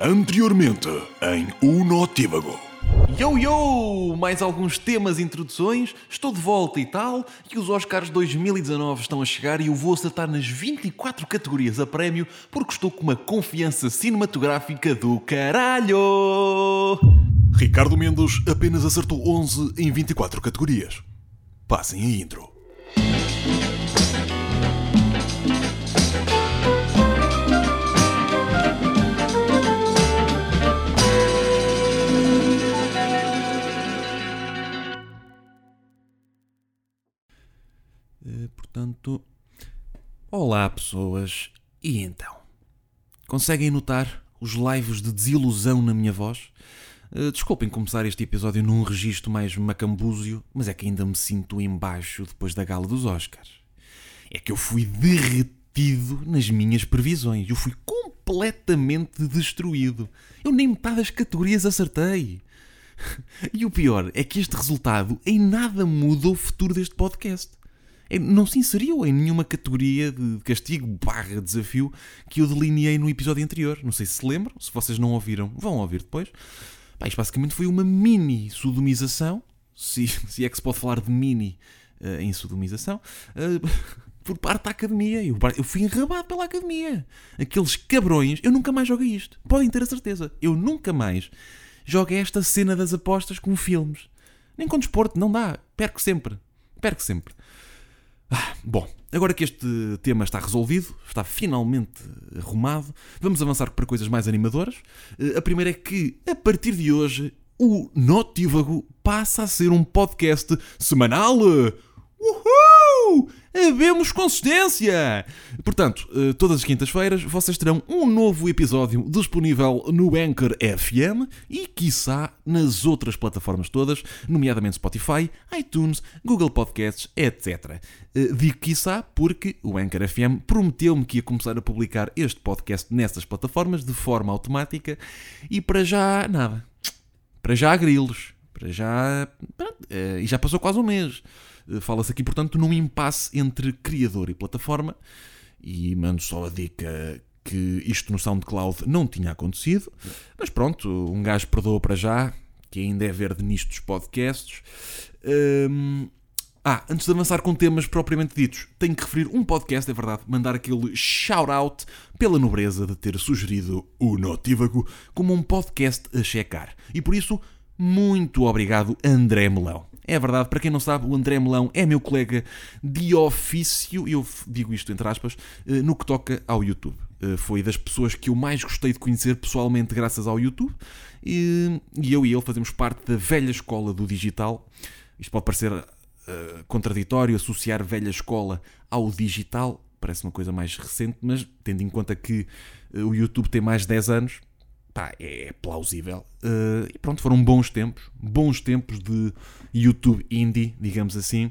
Anteriormente em Unotívago. Yo yo! Mais alguns temas, introduções, estou de volta e tal, e os Oscars 2019 estão a chegar e eu vou acertar nas 24 categorias a prémio porque estou com uma confiança cinematográfica do caralho! Ricardo Mendes apenas acertou 11 em 24 categorias. Passem a intro. Portanto, olá pessoas, e então? Conseguem notar os lives de desilusão na minha voz? Eh, desculpem começar este episódio num registro mais macambúzio, mas é que ainda me sinto embaixo depois da gala dos Oscars. É que eu fui derretido nas minhas previsões. Eu fui completamente destruído. Eu nem metade das categorias acertei. E o pior é que este resultado em nada muda o futuro deste podcast. É, Não se inseriu em nenhuma categoria de castigo barra desafio que eu delineei no episódio anterior. Não sei se se lembram, se vocês não ouviram, vão ouvir depois. Pá, isto basicamente foi uma mini sodomização, se, se é que se pode falar de mini eh, em sodomização, eh, por parte da academia. Eu, eu fui enrabado pela academia. Aqueles cabrões, eu nunca mais joguei isto. Podem ter a certeza. Eu nunca mais joguei esta cena das apostas com filmes. Nem com desporto, não dá. Perco sempre. Perco sempre. Ah, bom, agora que este tema está resolvido, está finalmente arrumado, vamos avançar para coisas mais animadoras. Eh, A primeira é que, a partir de hoje, o Notívago passa a ser um podcast semanal. Uhul! Havemos consistência! Portanto, eh, todas as quintas-feiras vocês terão um novo episódio disponível no Anchor FM e, quiçá, nas outras plataformas todas, nomeadamente Spotify, iTunes, Google Podcasts, etc. Eh, Digo quiçá porque o Anchor FM prometeu-me que ia começar a publicar este podcast nessas plataformas de forma automática e para já, nada. Para já grilos. Para já. eh, E já passou quase um mês. Eh, Fala-se aqui, portanto, num impasse entre criador e plataforma. E mando só a dica que isto no SoundCloud não tinha acontecido. Mas pronto, um gajo perdoa para já, que ainda é verde nisto dos podcasts. Hum, ah, antes de avançar com temas propriamente ditos, tenho que referir um podcast, é verdade, mandar aquele shout-out pela nobreza de ter sugerido o Notívago como um podcast a checar. E por isso, muito obrigado, André Melão. É verdade, para quem não sabe, o André Melão é meu colega de ofício, eu digo isto entre aspas, eh, no que toca ao YouTube. Eh, Foi das pessoas que eu mais gostei de conhecer pessoalmente graças ao YouTube, e eu e ele fazemos parte da velha escola do digital. Isto pode parecer eh, contraditório associar velha escola ao digital, parece uma coisa mais recente, mas tendo em conta que o YouTube tem mais de 10 anos, pá, é plausível. Eh, e pronto, foram bons tempos, bons tempos de YouTube indie, digamos assim.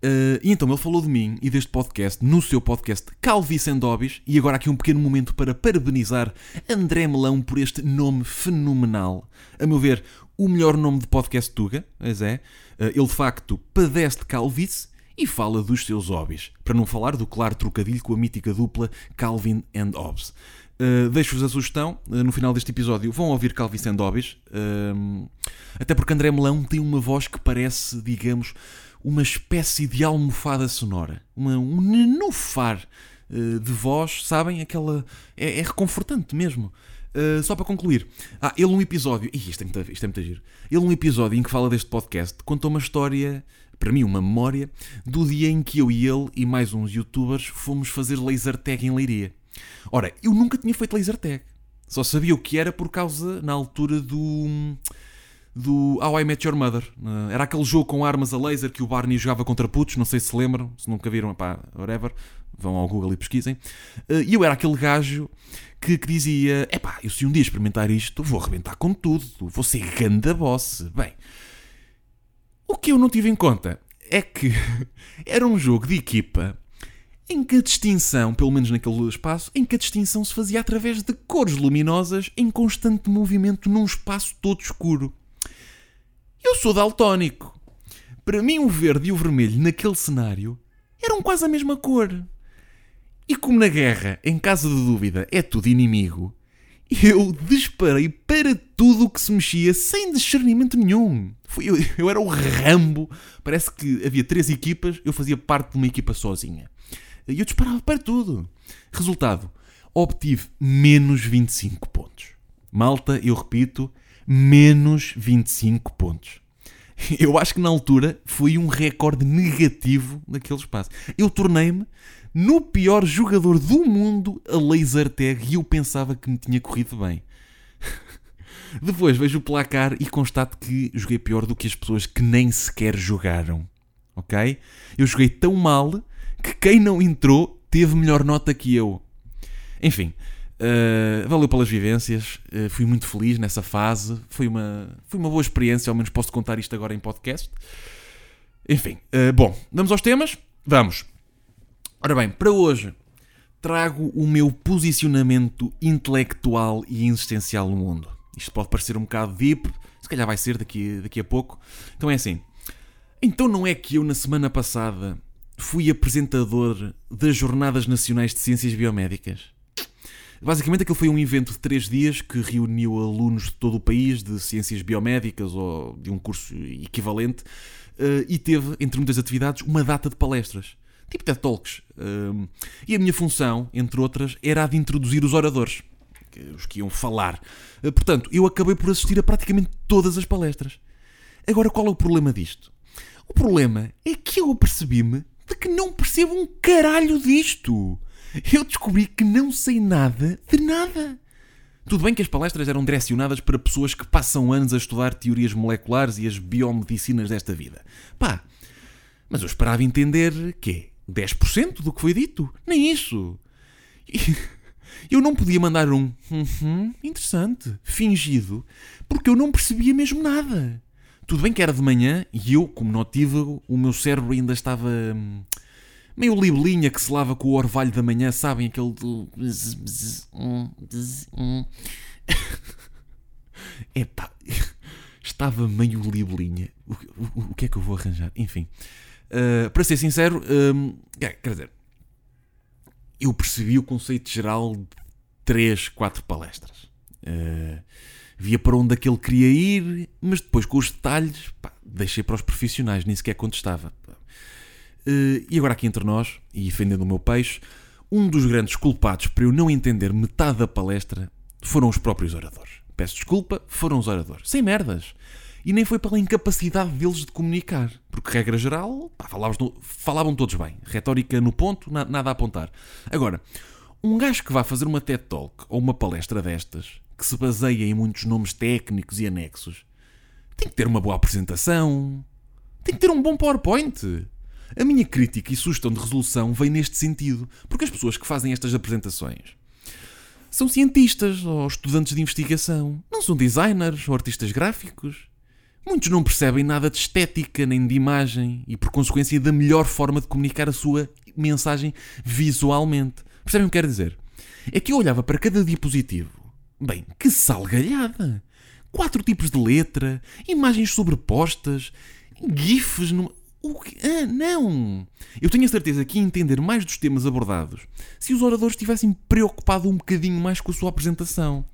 Eh, e então ele falou de mim e deste podcast no seu podcast Calvície and Hobbies e agora aqui um pequeno momento para parabenizar André Melão por este nome fenomenal. A meu ver, o melhor nome de podcast Tuga, pois é. Eh, ele de facto padece de calvície e fala dos seus hobbies, para não falar do claro trocadilho com a mítica dupla Calvin and Hobbes. Uh, Deixo-vos a sugestão, uh, no final deste episódio vão ouvir Calvin and Hobbes, um, até porque André Melão tem uma voz que parece, digamos, uma espécie de almofada sonora, uma, um nenufar uh, de voz, sabem? Aquela. É, é reconfortante mesmo. Uh, só para concluir, ah, ele num episódio, Ih, isto é, muito, isto é muito giro. Ele num episódio em que fala deste podcast contou uma história, para mim, uma memória, do dia em que eu e ele e mais uns youtubers fomos fazer laser tag em Leiria. Ora, eu nunca tinha feito laser tag, só sabia o que era por causa, na altura do. Do How I Met Your Mother. Uh, Era aquele jogo com armas a laser que o Barney jogava contra putos, não sei se lembram, se nunca viram, pá, whatever, vão ao Google e pesquisem. Uh, E eu era aquele gajo que, que dizia: epá, eu se um dia experimentar isto, vou arrebentar com tudo, vou ser ganda boss. Bem, o que eu não tive em conta é que era um jogo de equipa em que a distinção, pelo menos naquele espaço, em que a distinção se fazia através de cores luminosas em constante movimento num espaço todo escuro. Eu sou daltónico. Para mim, o verde e o vermelho naquele cenário eram quase a mesma cor. E como na guerra, em caso de dúvida, é tudo inimigo, eu disparei para tudo o que se mexia sem discernimento nenhum. Eu, eu era o Rambo. Parece que havia três equipas, eu fazia parte de uma equipa sozinha. E eu disparava para tudo. Resultado: obtive menos 25 pontos. Malta, eu repito, menos 25 pontos. Eu acho que na altura foi um recorde negativo naquele espaço. Eu tornei-me no pior jogador do mundo a laser tag e eu pensava que me tinha corrido bem. Depois vejo o placar e constato que joguei pior do que as pessoas que nem sequer jogaram. Ok? Eu joguei tão mal que quem não entrou teve melhor nota que eu. Enfim, uh, valeu pelas vivências, uh, fui muito feliz nessa fase, foi uma, foi uma boa experiência, ao menos posso contar isto agora em podcast. Enfim, uh, bom, vamos aos temas? Vamos. Ora bem, para hoje trago o meu posicionamento intelectual e existencial no mundo. Isto pode parecer um bocado deep, se calhar vai ser daqui, daqui a pouco. Então é assim. Então não é que eu na semana passada fui apresentador das Jornadas Nacionais de Ciências Biomédicas? Basicamente aquilo foi um evento de três dias que reuniu alunos de todo o país de ciências biomédicas ou de um curso equivalente eh, e teve, entre muitas atividades, uma data de palestras tipo TED Talks. Um, e a minha função, entre outras, era a de introduzir os oradores, os que iam falar. Uh, portanto, eu acabei por assistir a praticamente todas as palestras. Agora, qual é o problema disto? O problema é que eu percebi-me de que não percebo um caralho disto. Eu descobri que não sei nada de nada. Tudo bem que as palestras eram direcionadas para pessoas que passam anos a estudar teorias moleculares e as biomedicinas desta vida. Pá, mas eu esperava entender que 10% do que foi dito. Nem isso. Eu não podia mandar um uhum, interessante, fingido, porque eu não percebia mesmo nada. Tudo bem que era de manhã e eu, como notívago, o meu cérebro ainda estava hum, meio libelinha que se lava com o orvalho da manhã, sabem? Aquele. Epá, estava meio libelinha. O, o, o que é que eu vou arranjar? Enfim. Uh, para ser sincero, é, quer dizer, eu percebi o conceito geral de 3, 4 palestras. Uh, via para onde aquele queria ir, mas depois com os detalhes, pá, deixei para os profissionais, nem sequer contestava. Uh, e agora aqui entre nós, e defendendo o meu peixe, um dos grandes culpados para eu não entender metade da palestra foram os próprios oradores. Peço desculpa, foram os oradores. Sem merdas. E nem foi pela incapacidade deles de comunicar. Porque, regra geral, pá, falavam, falavam todos bem. Retórica no ponto, nada a apontar. Agora, um gajo que vá fazer uma TED Talk ou uma palestra destas, que se baseia em muitos nomes técnicos e anexos, tem que ter uma boa apresentação, tem que ter um bom PowerPoint. A minha crítica e sugestão de resolução vem neste sentido, porque as pessoas que fazem estas apresentações são cientistas ou estudantes de investigação, não são designers ou artistas gráficos. Muitos não percebem nada de estética nem de imagem e, por consequência, da melhor forma de comunicar a sua mensagem visualmente. Percebem o que quero dizer? É que eu olhava para cada dispositivo. Bem, que salgalhada! Quatro tipos de letra, imagens sobrepostas, GIFs. O que? Ah, não! Eu tenho a certeza que ia entender mais dos temas abordados se os oradores tivessem preocupado um bocadinho mais com a sua apresentação.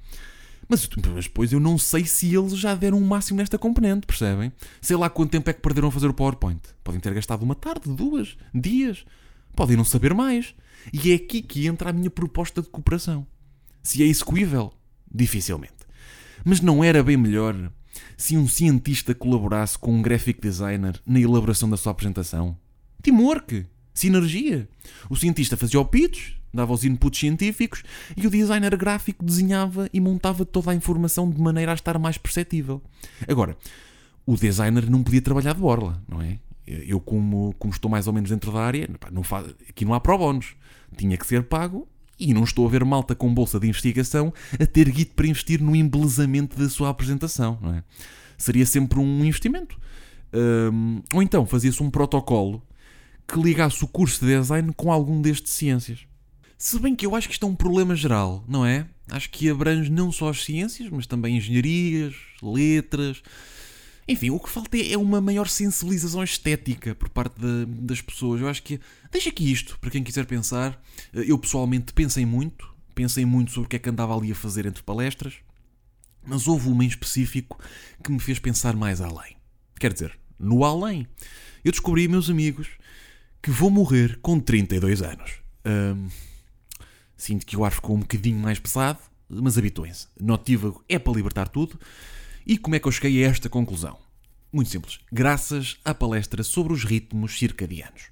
Mas, mas depois eu não sei se eles já deram o um máximo nesta componente, percebem? Sei lá quanto tempo é que perderam a fazer o PowerPoint. Podem ter gastado uma tarde, duas, dias. Podem não saber mais. E é aqui que entra a minha proposta de cooperação. Se é execuível, dificilmente. Mas não era bem melhor se um cientista colaborasse com um graphic designer na elaboração da sua apresentação? Teamwork! Sinergia! O cientista fazia o pitch, dava os inputs científicos e o designer gráfico desenhava e montava toda a informação de maneira a estar mais perceptível. Agora, o designer não podia trabalhar de borla, não é? Eu, como, como estou mais ou menos dentro da área, não faz, aqui não há pro bónus. Tinha que ser pago e não estou a ver malta com bolsa de investigação a ter guito para investir no embelezamento da sua apresentação, não é? Seria sempre um investimento. Um, ou então fazia-se um protocolo que ligasse o curso de design com algum destes ciências. Se bem que eu acho que isto é um problema geral, não é? Acho que abrange não só as ciências, mas também engenharias, letras. Enfim, o que falta é uma maior sensibilização estética por parte de, das pessoas. Eu acho que. Deixa aqui isto, para quem quiser pensar. Eu pessoalmente pensei muito, pensei muito sobre o que é que andava ali a fazer entre palestras, mas houve uma em específico que me fez pensar mais além. Quer dizer, no além, eu descobri, meus amigos, que vou morrer com 32 anos. Hum, sinto que o ar ficou um bocadinho mais pesado, mas habituem-se. Notívago é para libertar tudo. E como é que eu cheguei a esta conclusão? Muito simples. Graças à palestra sobre os ritmos circadianos.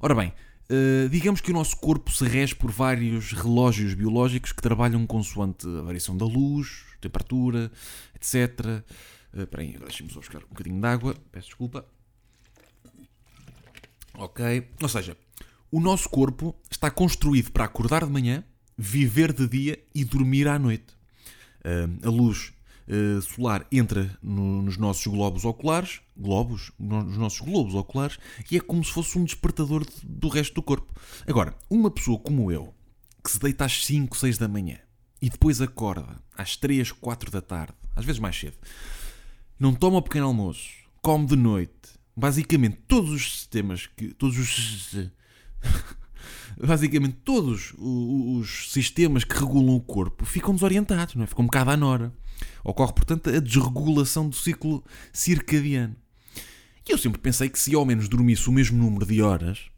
Ora bem, Uh, digamos que o nosso corpo se rege por vários relógios biológicos que trabalham consoante a variação da luz, temperatura, etc. Uh, espera aí, deixem-me só buscar um bocadinho de água. Peço desculpa. Ok. Ou seja, o nosso corpo está construído para acordar de manhã, viver de dia e dormir à noite. Uh, a luz uh, solar entra no, nos nossos globos oculares, globos, nos nossos globos oculares, e é como se fosse um despertador de, do resto do corpo. Agora, uma pessoa como eu, que se deita às 5, 6 da manhã e depois acorda às 3, 4 da tarde, às vezes mais cedo, não toma o pequeno almoço, come de noite, basicamente todos os sistemas que. Todos os. basicamente todos os sistemas que regulam o corpo ficam desorientados, não é? ficam um bocado à nora. Ocorre, portanto, a desregulação do ciclo circadiano. E eu sempre pensei que se ao menos dormisse o mesmo número de horas,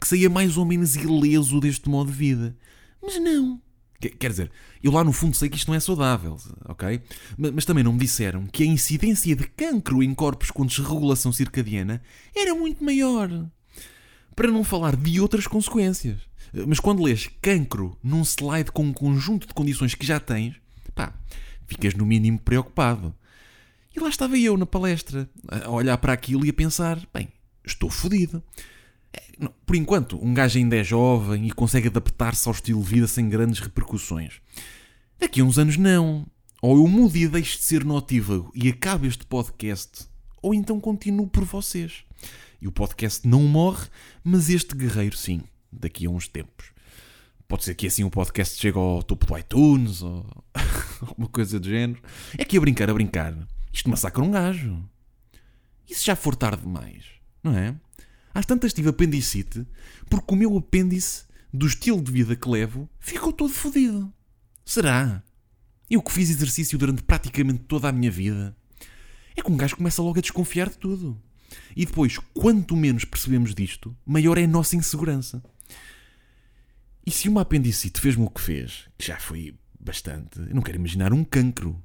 que saía mais ou menos ileso deste modo de vida. Mas não. Quer dizer, eu lá no fundo sei que isto não é saudável, ok? Mas, mas, também não me disseram que a incidência de cancro em corpos com desregulação circadiana era muito maior. Para não falar de outras consequências. Mas quando lês cancro num slide com um conjunto de condições que já tens, pá, ficas no mínimo preocupado. E lá estava eu na palestra, a olhar para aquilo e a pensar: bem, estou fodido. É, por enquanto, um gajo ainda é jovem e consegue adaptar-se ao estilo de vida sem grandes repercussões. Daqui a uns anos, não. Ou eu mudo e deixo de ser notívago e acabo este podcast, ou então continuo por vocês. E o podcast não morre, mas este guerreiro sim, daqui a uns tempos. Pode ser que assim o podcast chegue ao topo do iTunes ou alguma coisa do género. É que a brincar, a brincar, isto massacra um gajo. E se já for tarde demais? Não é? Às tantas tive apendicite porque o meu apêndice, do estilo de vida que levo, ficou todo fodido. Será? Eu que fiz exercício durante praticamente toda a minha vida. É que um gajo começa logo a desconfiar de tudo. E depois, quanto menos percebemos disto, maior é a nossa insegurança. E se uma apendicite fez-me o que fez, que já foi bastante, eu não quero imaginar um cancro.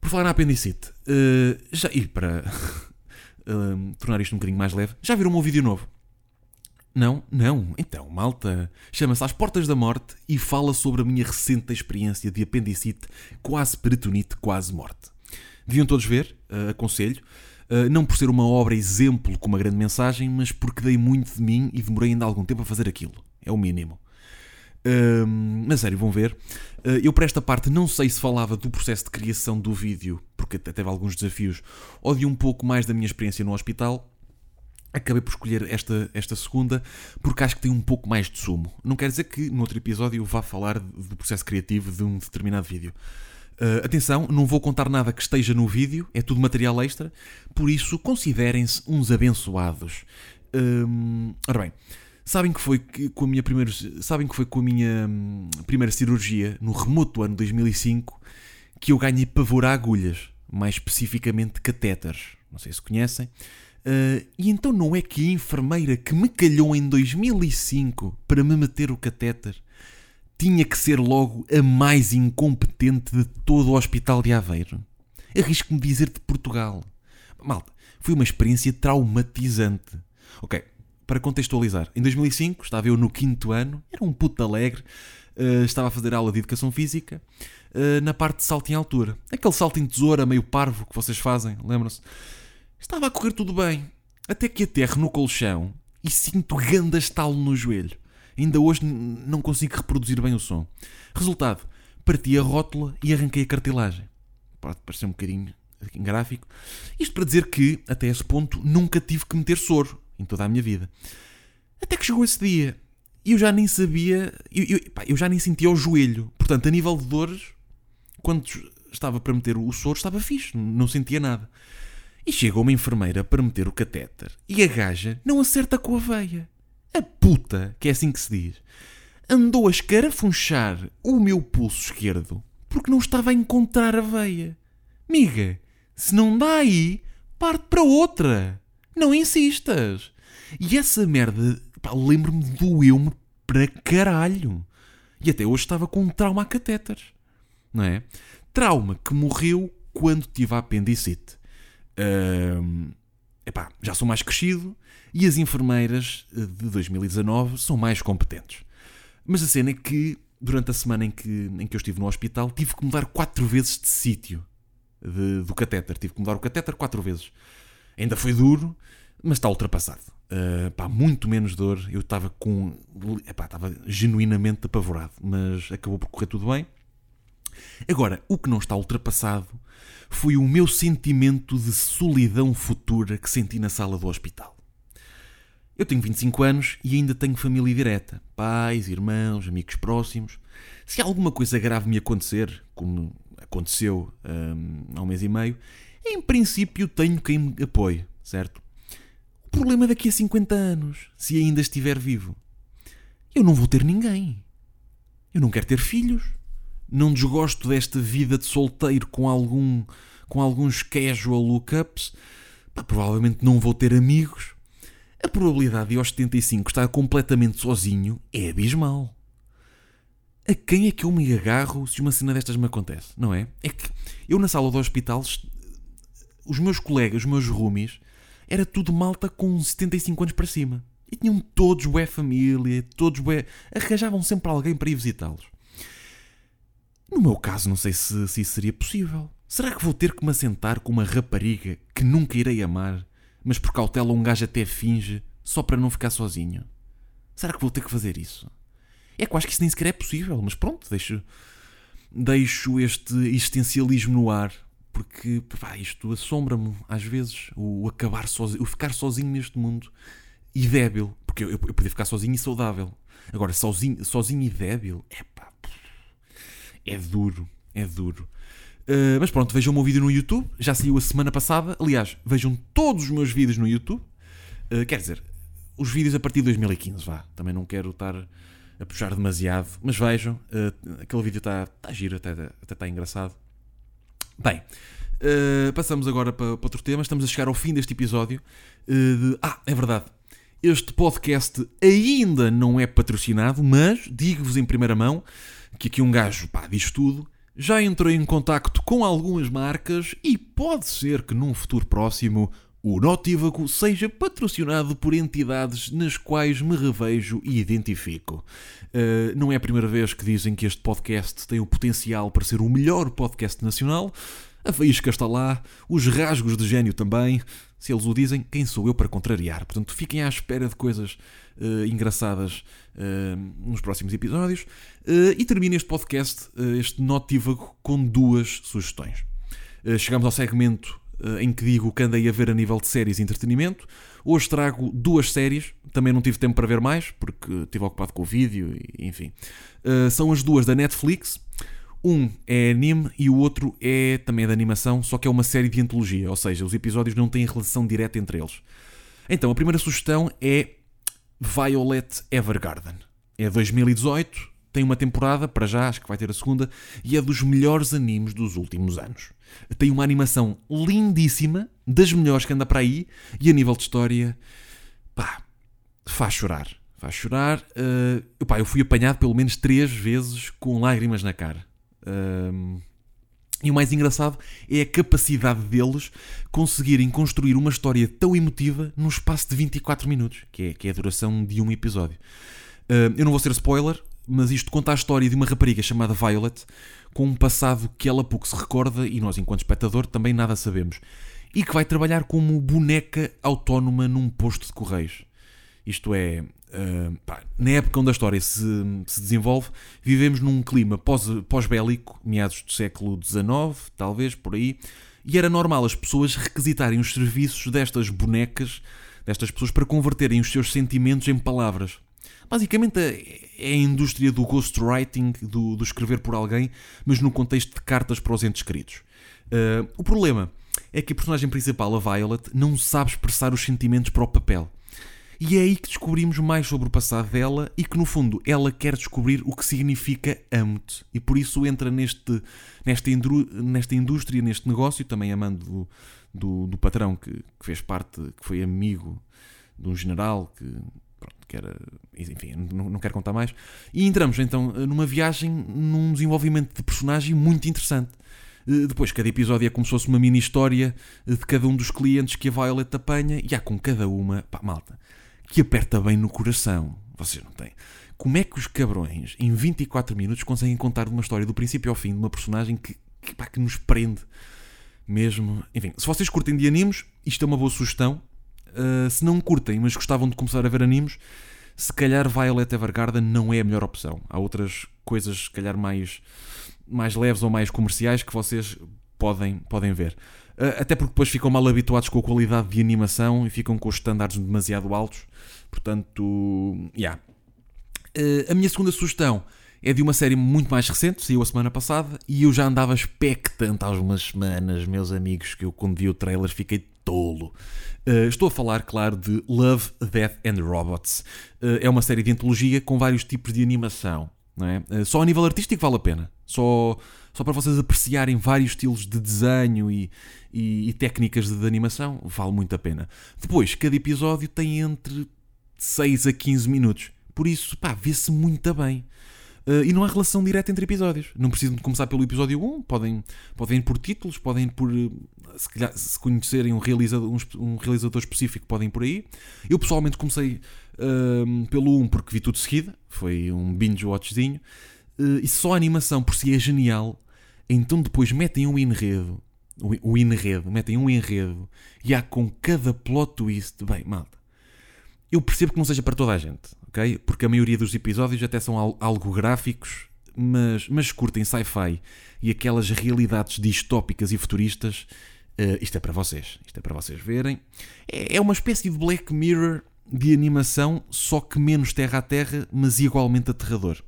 Por falar na apendicite, uh, já, e para uh, tornar isto um bocadinho mais leve, já viram o meu vídeo novo? Não? Não? Então, malta, chama-se Às Portas da Morte e fala sobre a minha recente experiência de apendicite, quase peritonite, quase morte. Deviam todos ver, uh, aconselho. Uh, não por ser uma obra exemplo com uma grande mensagem, mas porque dei muito de mim e demorei ainda algum tempo a fazer aquilo. É o mínimo. Um, mas sério, vão ver. Uh, eu, para esta parte, não sei se falava do processo de criação do vídeo, porque até teve alguns desafios, ou de um pouco mais da minha experiência no hospital. Acabei por escolher esta, esta segunda, porque acho que tem um pouco mais de sumo. Não quer dizer que no outro episódio vá falar do processo criativo de um determinado vídeo. Uh, atenção, não vou contar nada que esteja no vídeo, é tudo material extra, por isso considerem-se uns abençoados. Um, ora bem, Sabem que foi com a minha primeira, sabem que foi com a minha primeira cirurgia no remoto ano 2005 que eu ganhei pavor a agulhas, mais especificamente catéteres. Não sei se conhecem. Uh, e então não é que a enfermeira que me calhou em 2005 para me meter o catéter tinha que ser logo a mais incompetente de todo o hospital de Aveiro? Arrisco-me dizer de Portugal. Malta, foi uma experiência traumatizante. Ok, para contextualizar, em 2005 estava eu no quinto ano, era um puto alegre, uh, estava a fazer aula de educação física uh, na parte de salto em altura. Aquele salto em tesoura meio parvo que vocês fazem, lembram-se? Estava a correr tudo bem, até que aterro no colchão e sinto ganda estalo no joelho. Ainda hoje não consigo reproduzir bem o som. Resultado, parti a rótula e arranquei a cartilagem. Pode parecer um bocadinho gráfico. Isto para dizer que, até esse ponto, nunca tive que meter soro em toda a minha vida. Até que chegou esse dia e eu já nem sabia, eu, eu, pá, eu já nem sentia o joelho. Portanto, a nível de dores, quando estava para meter o soro, estava fixe, não sentia nada. E chegou uma enfermeira para meter o catéter e a gaja não acerta com a veia. A puta, que é assim que se diz, andou a escarafunchar o meu pulso esquerdo porque não estava a encontrar a veia. Miga, se não dá aí, parte para outra. Não insistas. E essa merda, pá, lembro-me, doeu-me para caralho. E até hoje estava com um trauma a catéteres. Não é? Trauma que morreu quando tive a apendicite. Hum, epá, já sou mais crescido e as enfermeiras eh, de 2019 são mais competentes. Mas a cena é que, durante a semana em que, em que eu estive no hospital, tive que mudar quatro vezes de sítio do catéter. Tive que mudar o catéter quatro vezes. Ainda foi duro, mas está ultrapassado. Uh, pá, muito menos dor. Eu estava com. Estava genuinamente apavorado, mas acabou por correr tudo bem. Agora, o que não está ultrapassado foi o meu sentimento de solidão futura que senti na sala do hospital. Eu tenho 25 anos e ainda tenho família direta, pais, irmãos, amigos próximos. Se alguma coisa grave me acontecer, como aconteceu hum, há um mês e meio, em princípio tenho quem me apoie, certo? O problema é daqui a 50 anos, se ainda estiver vivo. Eu não vou ter ninguém. Eu não quero ter filhos. Não desgosto desta vida de solteiro com algum com alguns casual lookups. provavelmente não vou ter amigos a probabilidade de aos 75 estar completamente sozinho é abismal. A quem é que eu me agarro se uma cena destas me acontece? Não é? É que eu na sala do hospital, os meus colegas, os meus roomies, era tudo malta com 75 anos para cima. E tinham todos bué família, todos bué... Arranjavam sempre alguém para ir visitá-los. No meu caso, não sei se, se isso seria possível. Será que vou ter que me assentar com uma rapariga que nunca irei amar mas por cautela um gajo até finge só para não ficar sozinho. Será que vou ter que fazer isso? É que que isso nem sequer é possível, mas pronto, deixo, deixo este existencialismo no ar, porque pá, isto assombra-me às vezes, o acabar sozinho, o ficar sozinho neste mundo e débil, porque eu, eu, podia ficar sozinho e saudável. Agora, sozinho, sozinho e débil, é duro, é duro. Uh, mas pronto, vejam o meu vídeo no YouTube, já saiu a semana passada. Aliás, vejam todos os meus vídeos no YouTube. Uh, quer dizer, os vídeos a partir de 2015, vá. Também não quero estar a puxar demasiado, mas vejam, uh, aquele vídeo está tá giro, até está tá engraçado. Bem, passamos agora para, para outro tema. Estamos a chegar ao fim deste episódio. De... Ah, é verdade. Este podcast ainda não é patrocinado, mas digo-vos em primeira mão que aqui um gajo pá, diz tudo já entrei em contacto com algumas marcas e pode ser que num futuro próximo o Notívago seja patrocinado por entidades nas quais me revejo e identifico. Uh, não é a primeira vez que dizem que este podcast tem o potencial para ser o melhor podcast nacional. A faísca está lá, os rasgos de gênio também. Se eles o dizem, quem sou eu para contrariar? Portanto, fiquem à espera de coisas uh, engraçadas uh, nos próximos episódios. Uh, e termino este podcast, este notívago, com duas sugestões. chegamos ao segmento em que digo o que andei a ver a nível de séries e entretenimento. Hoje trago duas séries, também não tive tempo para ver mais, porque estive ocupado com o vídeo, e, enfim. são as duas da Netflix. Um é anime e o outro é também de animação, só que é uma série de antologia, ou seja, os episódios não têm relação direta entre eles. Então, a primeira sugestão é Violet Evergarden. É 2018, tem uma temporada, para já, acho que vai ter a segunda, e é dos melhores animes dos últimos anos. Tem uma animação lindíssima, das melhores que anda para aí, e a nível de história, pá, faz chorar. Faz chorar. Uh, pá, eu fui apanhado pelo menos três vezes com lágrimas na cara. Uh, e o mais engraçado é a capacidade deles conseguirem construir uma história tão emotiva num espaço de 24 minutos, que é, que é a duração de um episódio. Uh, eu não vou ser spoiler, mas isto conta a história de uma rapariga chamada Violet, com um passado que ela pouco se recorda e nós, enquanto espectador, também nada sabemos. E que vai trabalhar como boneca autónoma num posto de correios. Isto é, uh, pá, na época onde a história se, se desenvolve, vivemos num clima pós-bélico, pós meados do século XIX, talvez, por aí, e era normal as pessoas requisitarem os serviços destas bonecas, destas pessoas, para converterem os seus sentimentos em palavras. Basicamente é a indústria do ghostwriting, do, do escrever por alguém, mas no contexto de cartas para os entes queridos. Uh, o problema é que a personagem principal, a Violet, não sabe expressar os sentimentos para o papel. E é aí que descobrimos mais sobre o passado dela e que, no fundo, ela quer descobrir o que significa amo-te. E por isso entra neste, nesta, nesta indústria, neste negócio, também amando do, do, do patrão que, que, fez parte, que foi amigo de um general que, pronto, que era. Enfim, não, não quero contar mais. E entramos então numa viagem, num desenvolvimento de personagem muito interessante. Eh, depois, cada episódio é como se fosse uma mini história de cada um dos clientes que a Violet apanha e há com cada uma, pá, malta que aperta bem no coração. Vocês não têm. Como é que os cabrões, em 24 minutos, conseguem contar uma história do princípio ao fim de uma personagem que, que, pá, que nos prende mesmo? Enfim, se vocês curtem de animes, isto é uma boa sugestão. Uh, se não curtem, mas gostavam de começar a ver animes, se calhar Violet Evergarden não é a melhor opção. Há outras coisas, se calhar, mais, mais leves ou mais comerciais que vocês podem, podem ver. Uh, até porque depois ficam mal habituados com a qualidade de animação e ficam com os estándares demasiado altos. Portanto, yeah. Uh, a minha segunda sugestão é de uma série muito mais recente, saiu a semana passada, e eu já andava expectante há umas semanas, meus amigos, que eu quando vi o trailer fiquei tolo. Uh, estou a falar, claro, de Love, Death and Robots. Uh, é uma série de antologia com vários tipos de animação. Não é? Uh, só a nível artístico vale a pena. Só, só para vocês apreciarem vários estilos de desenho e, e, e técnicas de, de animação, vale muito a pena. Depois, cada episódio tem entre 6 a 15 minutos. Por isso, pá, vê-se muito bem. Uh, e não há relação direta entre episódios. Não precisam de começar pelo episódio 1, podem, podem ir por títulos, podem ir por. Se, calhar, se conhecerem um realizador, um, um, realizador específico, podem ir por aí. Eu pessoalmente comecei uh, pelo 1 porque vi tudo de seguida, foi um binge-watchzinho. Uh, e só a animação por si é genial, então depois metem um enredo. O, o enredo, metem um enredo e há com cada plot twist. Bem, malta eu percebo que não seja para toda a gente, ok? Porque a maioria dos episódios até são algo gráficos, mas, mas curtem sci-fi e aquelas realidades distópicas e futuristas, uh, isto é para vocês. Isto é para vocês verem. É, é uma espécie de Black Mirror de animação, só que menos terra a terra, mas igualmente aterrador.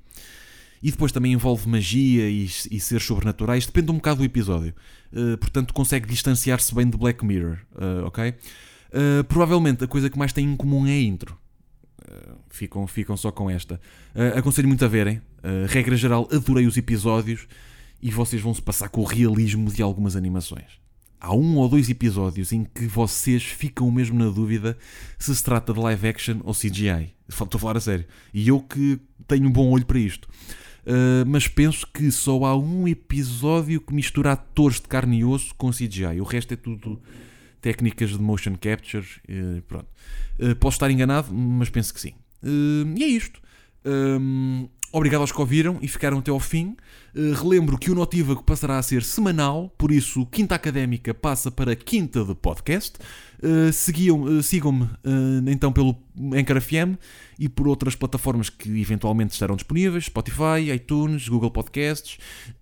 E depois também envolve magia e, e seres sobrenaturais, depende um bocado do episódio. Uh, portanto, consegue distanciar-se bem de Black Mirror, uh, ok? Uh, provavelmente a coisa que mais tem em comum é a intro. Uh, ficam, ficam só com esta. Uh, aconselho muito a verem. regra geral, adorei os episódios e vocês vão se passar com o realismo de algumas animações. Há um ou dois episódios em que vocês ficam mesmo na dúvida se se trata de live action ou CGI. Estou a falar a sério. E eu que tenho um bom olho para isto. Uh, mas penso que só há um episódio que mistura atores de carne e osso com CGI. O resto é tudo técnicas de motion capture. Pronto. Uh, posso estar enganado, mas penso que sim. Uh, e é isto. Um, obrigado aos que ouviram e ficaram até ao fim. relembro que o Notívago passará a ser semanal, por isso Quinta Académica passa para Quinta de Podcast. Sigam-me então pelo Anchor FM e por outras plataformas que eventualmente estarão disponíveis: Spotify, iTunes, Google Podcasts,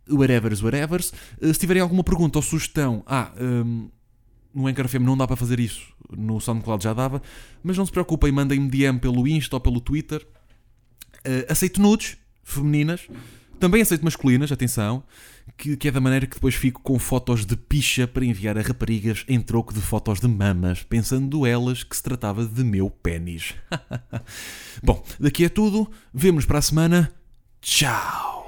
whatever, whatever. se tiverem alguma pergunta ou sugestão, ah, um, no Anchor FM não dá para fazer isso, no SoundCloud já dava, mas não se preocupem, mandem-me DM pelo Insta ou pelo Twitter. Uh, aceito nudes femininas, também aceito masculinas, atenção, que, que, é da maneira que depois fico com fotos de picha para enviar a raparigas em troco de fotos de mamas, pensando elas que se tratava de meu pênis. Bom, daqui é tudo, vemos para a semana. Tchau!